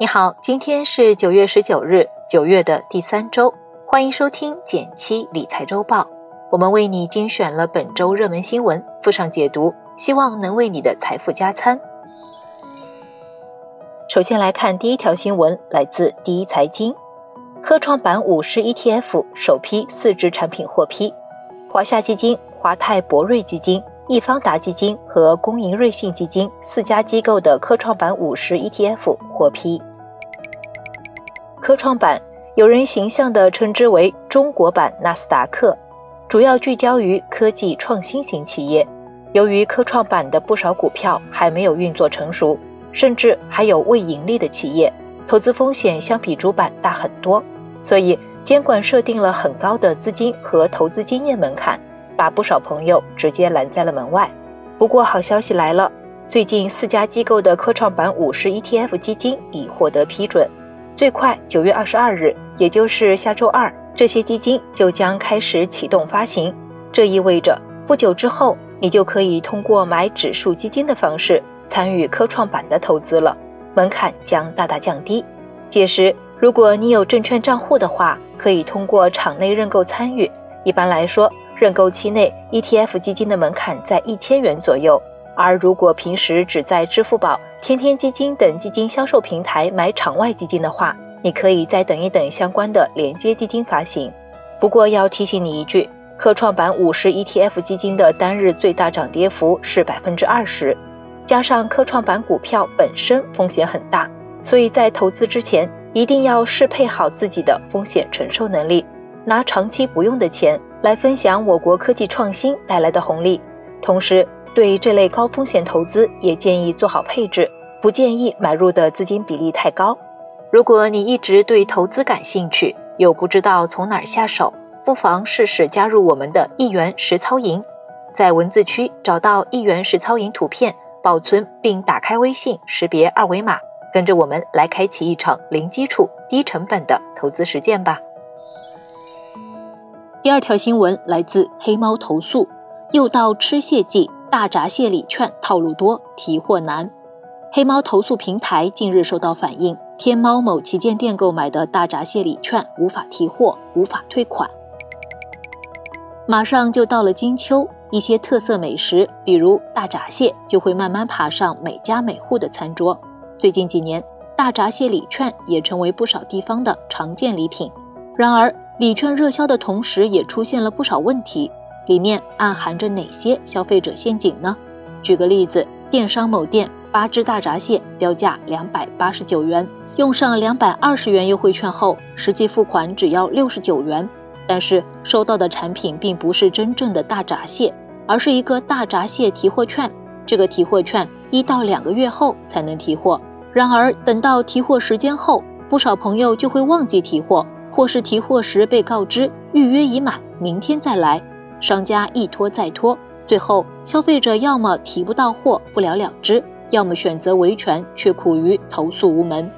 你好，今天是九月十九日，九月的第三周，欢迎收听减七理财周报。我们为你精选了本周热门新闻，附上解读，希望能为你的财富加餐。首先来看第一条新闻，来自第一财经，科创板五十 ETF 首批四只产品获批，华夏基金、华泰博瑞基金。易方达基金和工银瑞信基金四家机构的科创板五十 ETF 获批。科创板有人形象地称之为“中国版纳斯达克”，主要聚焦于科技创新型企业。由于科创板的不少股票还没有运作成熟，甚至还有未盈利的企业，投资风险相比主板大很多，所以监管设定了很高的资金和投资经验门槛。把不少朋友直接拦在了门外。不过好消息来了，最近四家机构的科创板五十 ETF 基金已获得批准，最快九月二十二日，也就是下周二，这些基金就将开始启动发行。这意味着不久之后，你就可以通过买指数基金的方式参与科创板的投资了，门槛将大大降低。届时，如果你有证券账户的话，可以通过场内认购参与。一般来说，认购期内，ETF 基金的门槛在一千元左右。而如果平时只在支付宝、天天基金等基金销售平台买场外基金的话，你可以再等一等相关的连接基金发行。不过要提醒你一句，科创板五十 ETF 基金的单日最大涨跌幅是百分之二十，加上科创板股票本身风险很大，所以在投资之前一定要适配好自己的风险承受能力，拿长期不用的钱。来分享我国科技创新带来的红利，同时对这类高风险投资也建议做好配置，不建议买入的资金比例太高。如果你一直对投资感兴趣，又不知道从哪儿下手，不妨试试加入我们的一元实操营，在文字区找到一元实操营图片，保存并打开微信，识别二维码，跟着我们来开启一场零基础、低成本的投资实践吧。第二条新闻来自黑猫投诉，又到吃蟹季，大闸蟹礼券套路多，提货难。黑猫投诉平台近日收到反映，天猫某旗舰店购买的大闸蟹礼券无法提货，无法退款。马上就到了金秋，一些特色美食，比如大闸蟹，就会慢慢爬上每家每户的餐桌。最近几年，大闸蟹礼券也成为不少地方的常见礼品。然而，礼券热销的同时，也出现了不少问题，里面暗含着哪些消费者陷阱呢？举个例子，电商某店八只大闸蟹标价两百八十九元，用上两百二十元优惠券后，实际付款只要六十九元，但是收到的产品并不是真正的大闸蟹，而是一个大闸蟹提货券。这个提货券一到两个月后才能提货，然而等到提货时间后，不少朋友就会忘记提货。或是提货时被告知预约已满，明天再来，商家一拖再拖，最后消费者要么提不到货不了了之，要么选择维权却苦于投诉无门。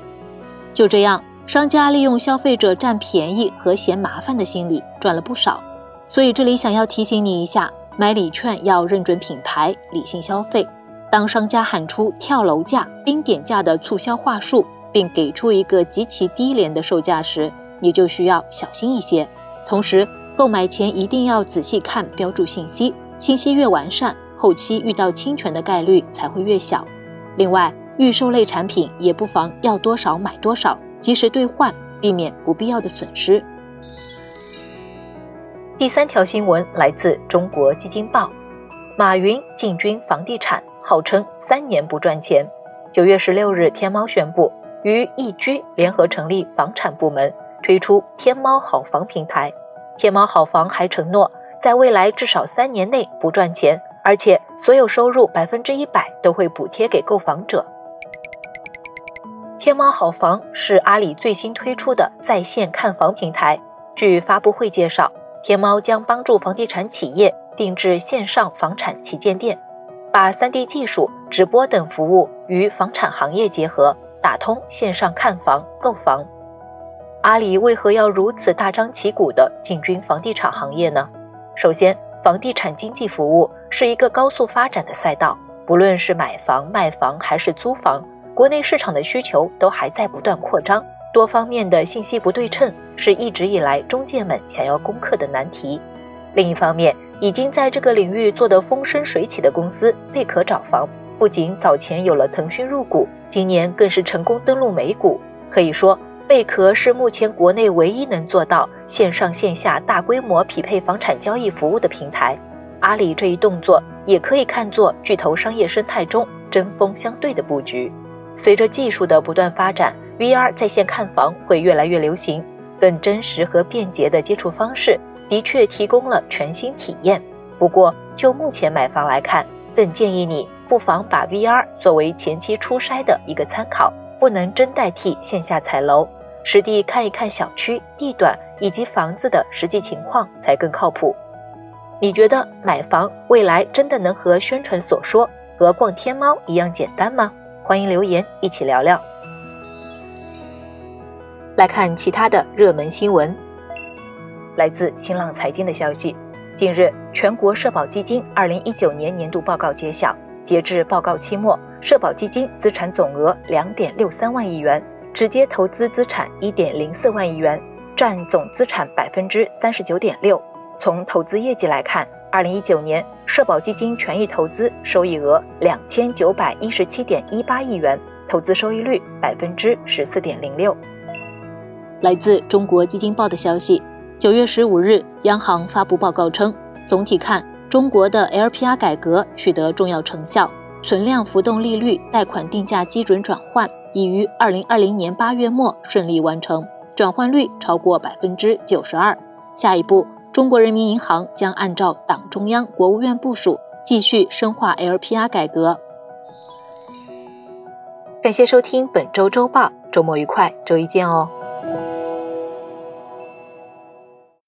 就这样，商家利用消费者占便宜和嫌麻烦的心理赚了不少。所以这里想要提醒你一下，买礼券要认准品牌，理性消费。当商家喊出跳楼价、冰点价的促销话术，并给出一个极其低廉的售价时，你就需要小心一些，同时购买前一定要仔细看标注信息，信息越完善，后期遇到侵权的概率才会越小。另外，预售类产品也不妨要多少买多少，及时兑换，避免不必要的损失。第三条新闻来自中国基金报，马云进军房地产，号称三年不赚钱。九月十六日，天猫宣布与易居联合成立房产部门。推出天猫好房平台，天猫好房还承诺在未来至少三年内不赚钱，而且所有收入百分之一百都会补贴给购房者。天猫好房是阿里最新推出的在线看房平台。据发布会介绍，天猫将帮助房地产企业定制线上房产旗舰店，把 3D 技术、直播等服务与房产行业结合，打通线上看房、购房。阿里为何要如此大张旗鼓地进军房地产行业呢？首先，房地产经纪服务是一个高速发展的赛道，不论是买房、卖房还是租房，国内市场的需求都还在不断扩张，多方面的信息不对称是一直以来中介们想要攻克的难题。另一方面，已经在这个领域做得风生水起的公司贝壳找房，不仅早前有了腾讯入股，今年更是成功登陆美股。可以说，贝壳是目前国内唯一能做到线上线下大规模匹配房产交易服务的平台。阿里这一动作也可以看作巨头商业生态中针锋相对的布局。随着技术的不断发展，VR 在线看房会越来越流行，更真实和便捷的接触方式。的确提供了全新体验，不过就目前买房来看，更建议你不妨把 VR 作为前期初筛的一个参考，不能真代替线下踩楼，实地看一看小区、地段以及房子的实际情况才更靠谱。你觉得买房未来真的能和宣传所说和逛天猫一样简单吗？欢迎留言一起聊聊。来看其他的热门新闻。来自新浪财经的消息，近日，全国社保基金二零一九年年度报告揭晓，截至报告期末，社保基金资产总额两点六三万亿元，直接投资资产一点零四万亿元，占总资产百分之三十九点六。从投资业绩来看，二零一九年社保基金权益投资收益额两千九百一十七点一八亿元，投资收益率百分之十四点零六。来自中国基金报的消息。九月十五日，央行发布报告称，总体看，中国的 LPR 改革取得重要成效，存量浮动利率贷款定价基准转换已于二零二零年八月末顺利完成，转换率超过百分之九十二。下一步，中国人民银行将按照党中央、国务院部署，继续深化 LPR 改革。感谢收听本周周报，周末愉快，周一见哦。